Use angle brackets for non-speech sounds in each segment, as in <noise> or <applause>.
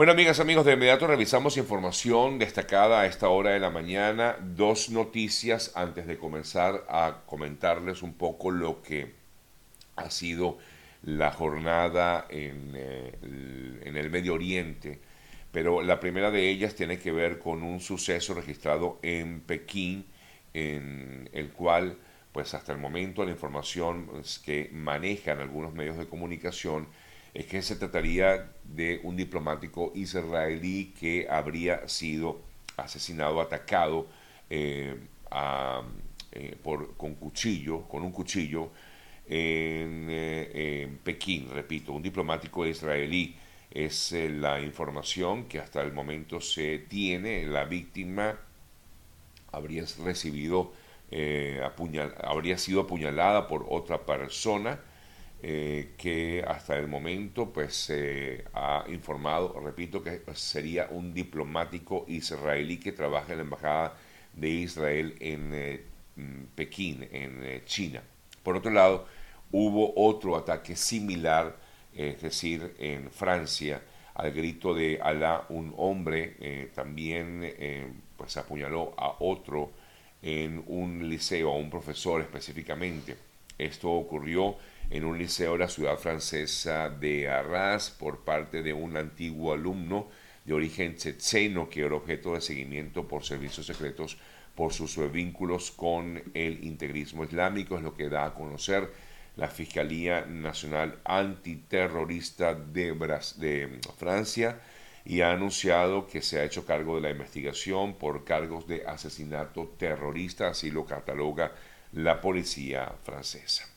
Bueno, amigas, amigos, de inmediato revisamos información destacada a esta hora de la mañana. Dos noticias antes de comenzar a comentarles un poco lo que ha sido la jornada en, eh, en el Medio Oriente. Pero la primera de ellas tiene que ver con un suceso registrado en Pekín, en el cual, pues hasta el momento, la información que manejan algunos medios de comunicación es que se trataría de un diplomático israelí que habría sido asesinado, atacado eh, eh, por, con cuchillo, con un cuchillo en, eh, Pekín, repito, un diplomático israelí. Es la información que hasta el momento se tiene. La víctima habría recibido, apuñal, habría sido apuñalada por otra persona eh, que hasta el momento pues se ha informado, repito, que sería un diplomático israelí que trabaja en la Embajada de Israel en eh, mm, Pekín, en eh, China. Por otro lado, hubo otro ataque similar, es decir, en Francia, al grito de Alá, un hombre también pues apuñaló a otro en un liceo, a un profesor específicamente. Esto ocurrió en un liceo de la ciudad francesa de Arras por parte de un antiguo alumno de origen checheno que era objeto de seguimiento por servicios secretos por sus vínculos con el integrismo islámico, es lo que da a conocer la Fiscalía Nacional Antiterrorista de, de Francia y ha anunciado que se ha hecho cargo de la investigación por cargos de asesinato terrorista, así lo cataloga la policía francesa.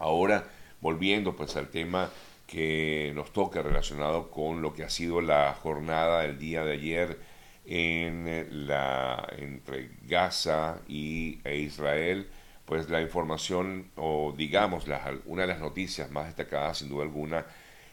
Ahora, volviendo pues al tema que nos toca relacionado con lo que ha sido la jornada del día de ayer en la, entre Gaza y, e Israel, pues la información o digamos una de las noticias más destacadas sin duda alguna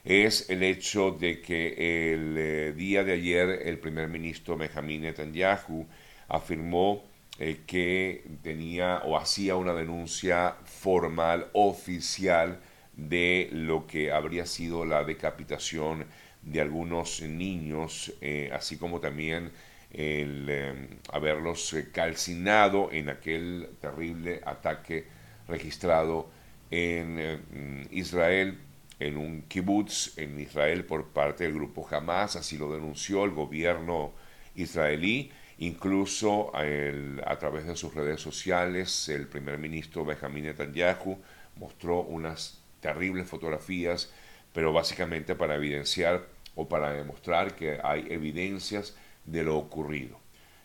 es el hecho de que el eh, día de ayer el primer ministro Benjamin Netanyahu afirmó eh, que tenía o hacía una denuncia formal, oficial, de lo que habría sido la decapitación de algunos niños, eh, así como también el eh, haberlos calcinado en aquel terrible ataque registrado en Israel, en un kibbutz en Israel por parte del grupo Hamas, así lo denunció el gobierno israelí Incluso a través de sus redes sociales, el primer ministro Benjamin Netanyahu mostró unas terribles fotografías, pero básicamente para evidenciar o para demostrar que hay evidencias de lo ocurrido.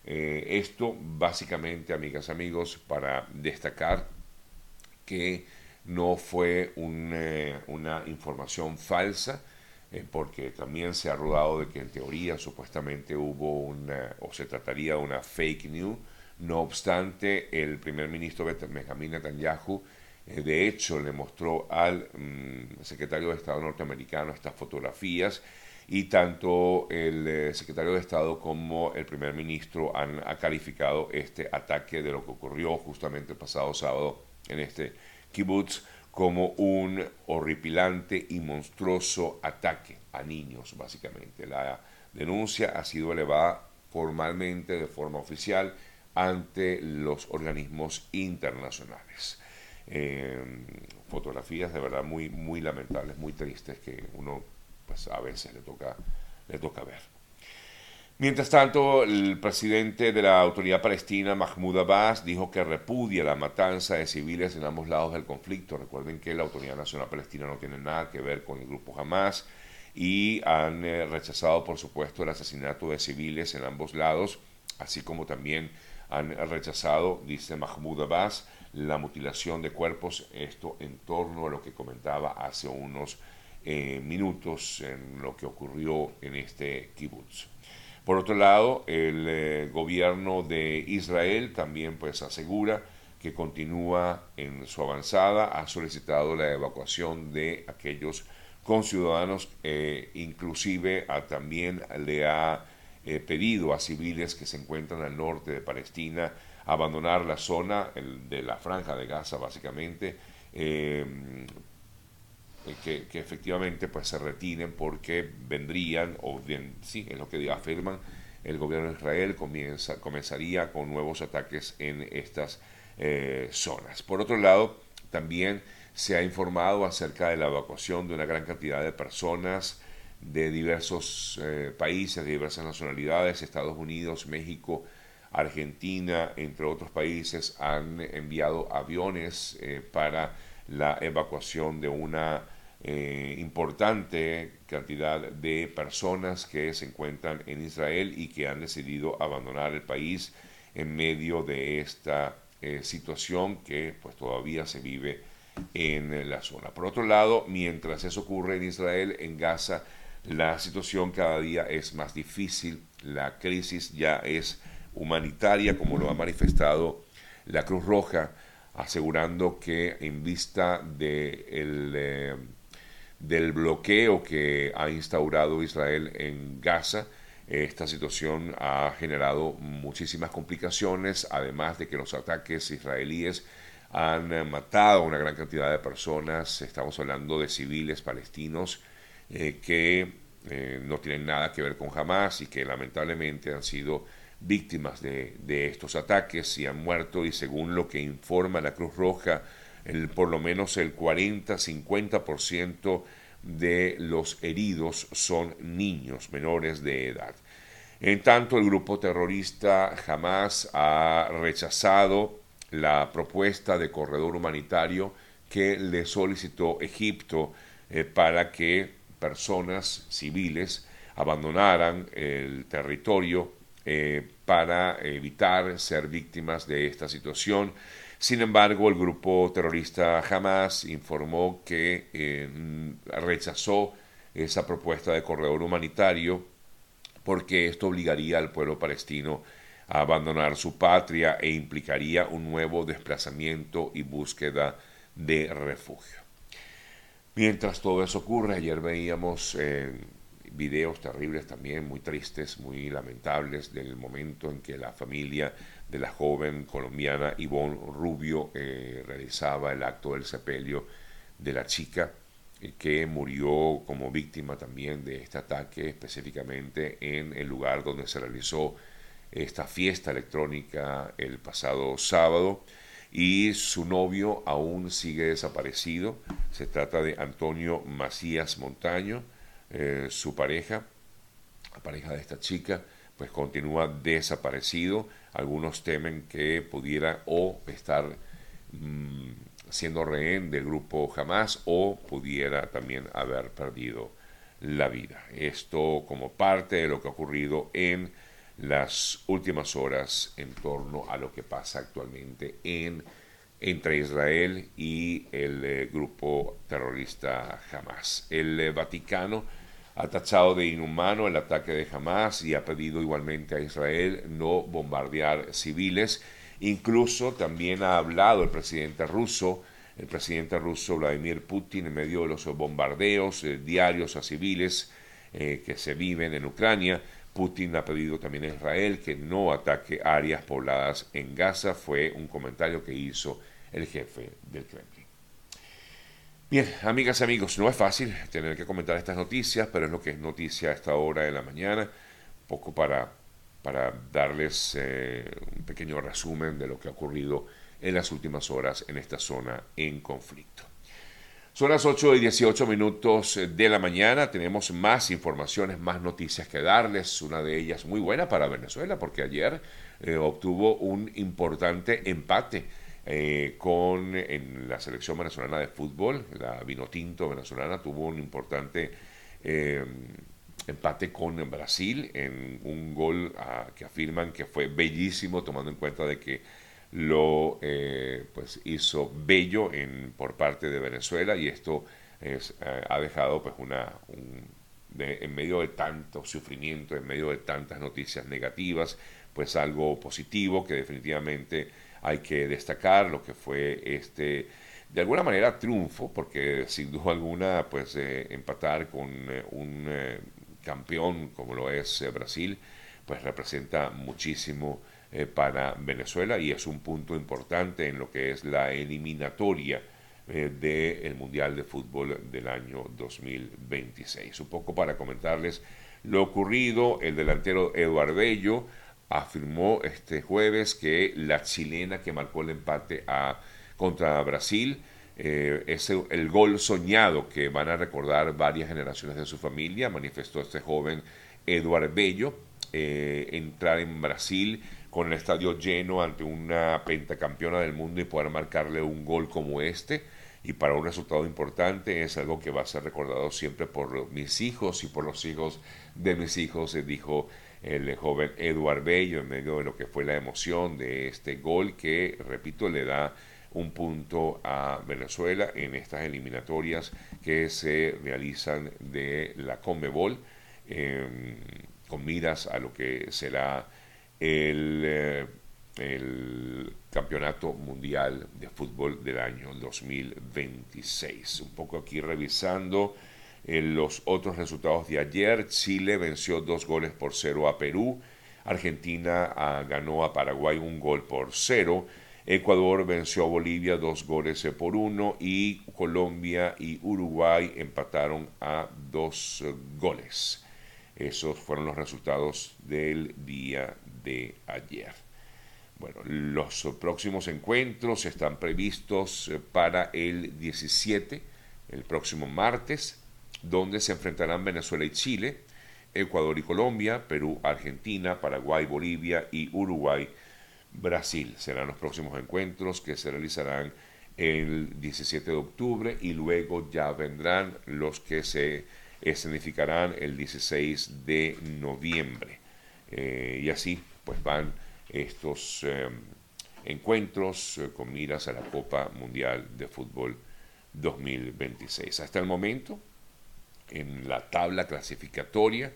Eh, esto básicamente, amigas, amigos, para destacar que no fue eh, una información falsa, eh, porque también se ha rodado de que en teoría supuestamente hubo una, o se trataría de una fake news. No obstante, el primer ministro Benjamin Netanyahu, eh, de hecho, le mostró al mm, secretario de Estado norteamericano estas fotografías y tanto el eh, secretario de Estado como el primer ministro han calificado este ataque de lo que ocurrió justamente el pasado sábado en este kibbutz como un horripilante y monstruoso ataque a niños, básicamente. La denuncia ha sido elevada formalmente, de forma oficial, ante los organismos internacionales. Em, fotografías de verdad muy, muy lamentables, muy tristes que uno pues, a veces le toca, le toca ver. Mientras tanto, el presidente de la autoridad palestina, Mahmoud Abbas, dijo que repudia la matanza de civiles en ambos lados del conflicto. Recuerden que la Autoridad Nacional Palestina no tiene nada que ver con el grupo Hamas y han eh, rechazado, por supuesto, el asesinato de civiles en ambos lados, así como también han rechazado, dice Mahmoud Abbas, la mutilación de cuerpos, esto en torno a lo que comentaba hace unos eh, minutos en lo que ocurrió en este kibbutz. Por otro lado, el eh, gobierno de Israel también pues asegura que continúa en su avanzada, ha solicitado la evacuación de aquellos conciudadanos, eh, inclusive también le ha eh, pedido a civiles que se encuentran al norte de Palestina abandonar la zona de la franja de Gaza básicamente que, que, efectivamente pues se retiren porque vendrían, o bien, sí, es lo que afirman, el gobierno de Israel comienza, comenzaría con nuevos ataques en estas eh, zonas. Por otro lado, también se ha informado acerca de la evacuación de una gran cantidad de personas de diversos eh, países, de diversas nacionalidades, Estados Unidos, México, Argentina, entre otros países, han enviado aviones eh, para la evacuación de una eh, importante cantidad de personas que se encuentran en Israel y que han decidido abandonar el país en medio de esta situación que pues todavía se vive en la zona. Por otro lado, mientras eso ocurre en Israel, en Gaza, la situación cada día es más difícil, la crisis ya es humanitaria, como lo ha manifestado la Cruz Roja, asegurando que en vista de eh, del bloqueo que ha instaurado Israel en Gaza, esta situación ha generado muchísimas complicaciones, además de que los ataques israelíes han eh, matado a una gran cantidad de personas, estamos hablando de civiles palestinos eh, que eh, no tienen nada que ver con Hamas y que lamentablemente han sido víctimas de, estos ataques y han muerto. Y según lo que informa la Cruz Roja, el, por lo menos el 40-50% de los heridos son niños menores de edad. En tanto, el grupo terrorista Hamas ha rechazado la propuesta de corredor humanitario que le solicitó Egipto eh, para que personas civiles abandonaran el territorio eh, para evitar ser víctimas de esta situación. Sin embargo, el grupo terrorista Hamas informó que eh, rechazó esa propuesta de corredor humanitario porque esto obligaría al pueblo palestino abandonar su patria e implicaría un nuevo desplazamiento y búsqueda de refugio. Mientras todo eso ocurre, ayer veíamos eh, videos terribles también, muy tristes, muy lamentables, del momento en que la familia de la joven colombiana Ivonne Rubio eh, realizaba el acto del sepelio de la chica eh, que murió como víctima también de este ataque, específicamente en el lugar donde se realizó esta fiesta electrónica el pasado sábado y su novio aún sigue desaparecido. Se trata de Antonio Macías Montaño, eh, su pareja, la pareja de esta chica, pues continúa desaparecido. Algunos temen que pudiera o estar mm, siendo rehén del grupo Hamas o pudiera también haber perdido la vida. Esto como parte de lo que ha ocurrido en las últimas horas en torno a lo que pasa actualmente en, entre Israel y el eh, grupo terrorista Hamas. El eh, Vaticano ha tachado de inhumano el ataque de Hamas y ha pedido igualmente a Israel no bombardear civiles. Incluso también ha hablado el presidente ruso, el presidente ruso Vladimir Putin, en medio de los bombardeos eh, diarios a civiles que se viven en Ucrania, Putin ha pedido también a Israel que no ataque áreas pobladas en Gaza, fue un comentario que hizo el jefe del Kremlin. Bien, amigas y amigos, no es fácil tener que comentar estas noticias, pero es lo que es noticia a esta hora de la mañana, poco para, para darles eh, un pequeño resumen de lo que ha ocurrido en las últimas horas en esta zona en conflicto. Son las 8 y 18 minutos de la mañana. Tenemos más informaciones, más noticias que darles. Una de ellas muy buena para Venezuela, porque ayer eh, obtuvo un importante empate eh, con en la selección venezolana de fútbol. La Vinotinto venezolana tuvo un importante eh, empate con Brasil en un gol ah, que afirman que fue bellísimo, tomando en cuenta de que lo eh, pues hizo bello en, por parte de Venezuela y esto es, ha dejado pues una en medio de tanto sufrimiento, en medio de tantas noticias negativas, pues algo positivo que definitivamente hay que destacar lo que fue este de alguna manera triunfo, porque sin duda alguna pues eh, empatar con un campeón como lo es Brasil, pues representa muchísimo eh, para Venezuela y es un punto importante en lo que es la eliminatoria eh, del Mundial de Fútbol del año 2026. Un poco para comentarles lo ocurrido, el delantero Eduardo Bello afirmó este jueves que la chilena que marcó el empate a, contra Brasil eh, es el, gol soñado que van a recordar varias generaciones de su familia, manifestó este joven Eduardo Bello, eh, entrar en Brasil con el estadio lleno ante una pentacampeona del mundo y poder marcarle un gol como este. Y para un resultado importante es algo que va a ser recordado siempre por mis hijos y por los hijos de mis hijos, dijo el joven Eduard Bello en medio de lo que fue la emoción de este gol que, repito, le da un punto a Venezuela en estas eliminatorias que se realizan de la Conmebol em, con miras a lo que será el, eh, el Campeonato Mundial de Fútbol del año 2026. Un poco aquí revisando en los otros resultados de ayer, Chile venció dos goles por cero a Perú, Argentina ah, ganó a Paraguay un gol por cero, Ecuador venció a Bolivia dos goles por uno y Colombia y Uruguay empataron a dos goles. Esos fueron los resultados del día de ayer. Bueno, los próximos encuentros están previstos eh, para el 17, el próximo martes, donde se enfrentarán Venezuela y Chile, Ecuador y Colombia, Perú, Argentina, Paraguay, Bolivia y Uruguay, Brasil. Serán los próximos encuentros que se realizarán el 17 de octubre y luego ya vendrán los que se escenificarán el 16 de noviembre. Eh, y así pues van estos eh, encuentros eh, con miras a la Copa Mundial de Fútbol 2026. Hasta el momento, en la tabla clasificatoria.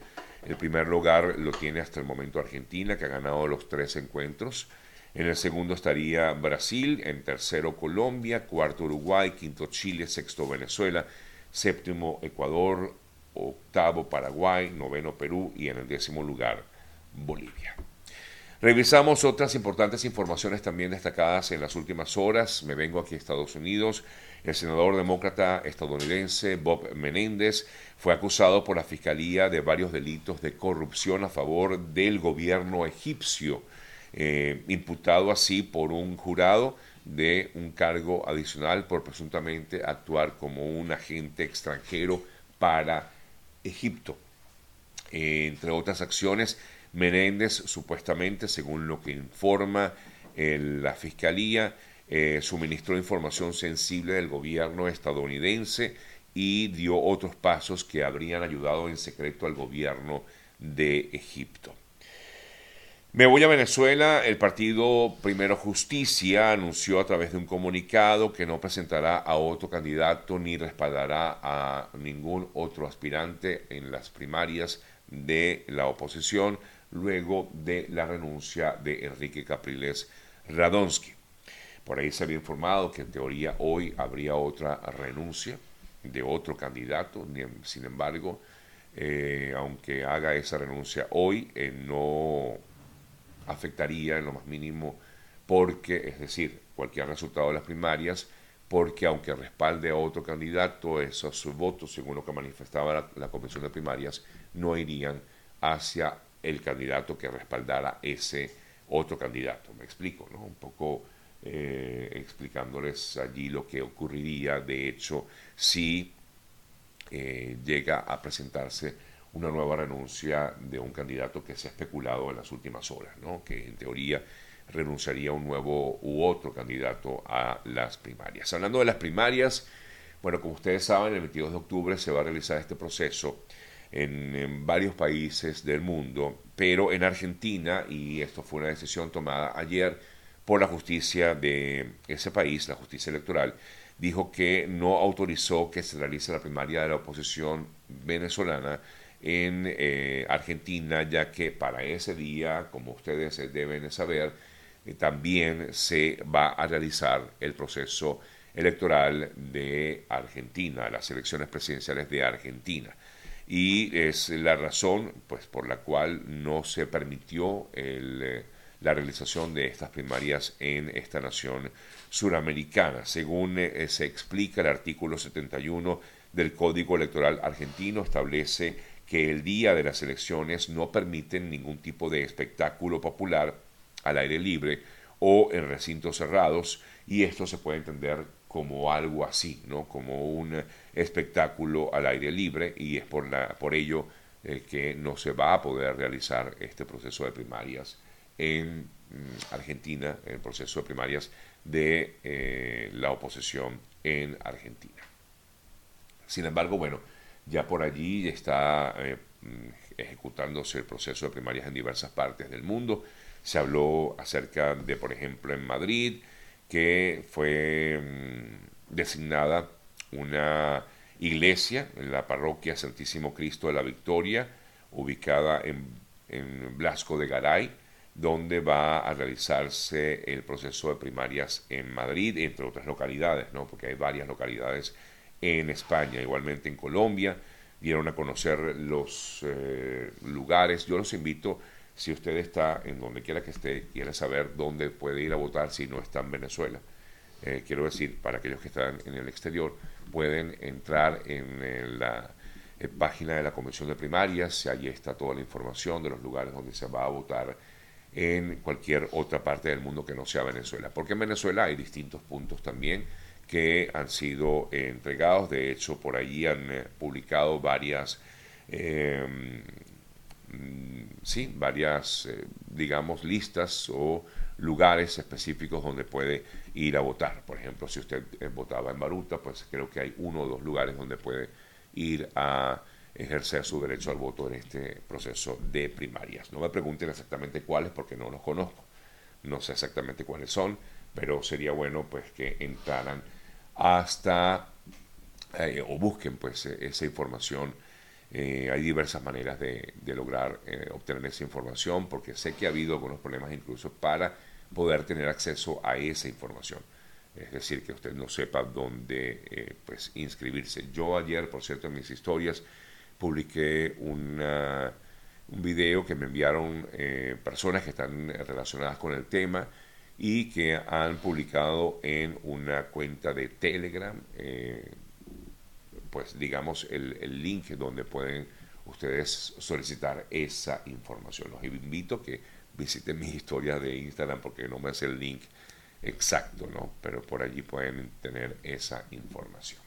El primer lugar lo tiene hasta el momento Argentina, que ha ganado los tres encuentros. En el segundo estaría Brasil, en tercero Colombia, cuarto Uruguay, quinto Chile, sexto Venezuela, séptimo Ecuador, octavo Paraguay, noveno Perú y en el décimo lugar Bolivia. Revisamos otras importantes informaciones también destacadas en las últimas horas. Me vengo aquí a Estados Unidos. El senador demócrata estadounidense Bob Menéndez fue acusado por la Fiscalía de varios delitos de corrupción a favor del gobierno egipcio, eh, imputado así por un jurado de un cargo adicional por presuntamente actuar como un agente extranjero para Egipto. entre otras acciones, Menéndez, supuestamente, según lo que informa eh, la Fiscalía, eh, suministró información sensible del gobierno estadounidense y dio otros pasos que habrían ayudado en secreto al gobierno de Egipto. Me voy a Venezuela. El partido Primero Justicia anunció a través de un comunicado que no presentará a otro candidato ni respaldará a ningún otro aspirante en las primarias de la oposición luego de la renuncia de Enrique Capriles Radonsky. Por ahí se había informado que en teoría hoy habría otra renuncia de otro candidato, sin embargo, eh, aunque haga esa renuncia hoy, eh, no afectaría en lo más mínimo porque, es decir, cualquier resultado de las primarias, porque aunque respalde a otro candidato, esos votos, según lo que manifestaba la, la Convención de Primarias, no irían hacia el candidato que respaldara ese otro candidato. Me explico, ¿no? Un poco eh, explicándoles allí lo que ocurriría, de hecho, si eh, llega a presentarse una nueva renuncia de un candidato que se ha especulado en las últimas horas, ¿no? que en teoría renunciaría un nuevo u otro candidato a las primarias. Hablando de las primarias, bueno, como ustedes saben, el 22 de octubre se va a realizar este proceso en, varios países del mundo, pero en Argentina, y esto fue una decisión tomada ayer por la justicia de ese país, la justicia electoral, dijo que no autorizó que se realice la primaria de la oposición venezolana en eh, Argentina, ya que para ese día, como ustedes deben saber, eh, también se va a realizar el proceso electoral de Argentina, las elecciones presidenciales de Argentina. Y es la razón pues por la cual no se permitió el, eh, la realización de estas primarias en esta nación suramericana. Según eh, se explica, el artículo 71 del Código Electoral argentino establece que el día de las elecciones no permiten ningún tipo de espectáculo popular al aire libre o en recintos cerrados y esto se puede entender como algo así, ¿no? como un espectáculo al aire libre y es por, la, por ello eh, que no se va a poder realizar este proceso de primarias en mm, Argentina, el proceso de primarias de eh, la oposición en Argentina. Sin embargo, bueno, ya por allí está eh, mm, ejecutándose el proceso de primarias en diversas partes del mundo. Se habló acerca de, por ejemplo, en Madrid, que fue mm, designada una iglesia en la parroquia Santísimo Cristo de la Victoria, ubicada en, en Blasco de Garay, donde va a realizarse el proceso de primarias en Madrid, entre otras localidades, ¿no? porque hay varias localidades en España, igualmente en Colombia, dieron a conocer los eh, lugares. Yo los invito, si usted está en donde quiera que esté, quiere saber dónde puede ir a votar si no está en Venezuela. Eh, quiero decir, para aquellos que están en el exterior, pueden entrar en la página de la Comisión de Primarias, allí está toda la información de los lugares donde se va a votar en cualquier otra parte del mundo que no sea Venezuela. Porque en Venezuela hay distintos puntos también que han sido entregados. De hecho, por allí han eh, publicado varias, em, sí, varias, eh, digamos, listas o lugares específicos donde puede ir a votar. Por ejemplo, si usted eh, votaba en Baruta, pues creo que hay uno o dos lugares donde puede ir a ejercer su derecho al voto en este proceso de primarias. No me pregunten exactamente cuáles porque no los conozco. No sé exactamente cuáles son, pero sería bueno pues que entraran hasta eh, o busquen pues e, esa información. Eh, hay diversas maneras de, lograr eh, obtener esa información porque sé que ha habido algunos problemas incluso para poder tener acceso a esa información. Es decir, que usted no sepa dónde pues inscribirse. Yo ayer, por cierto, en mis historias publiqué una, un video que me enviaron personas que están relacionadas con el tema y que han publicado en una cuenta de Telegram, eh, pues digamos el, el, link donde pueden ustedes solicitar esa información. Los invito a que visiten <laughs> mi historia de Instagram porque no me hace el link exacto, ¿no? Pero por allí pueden tener esa información.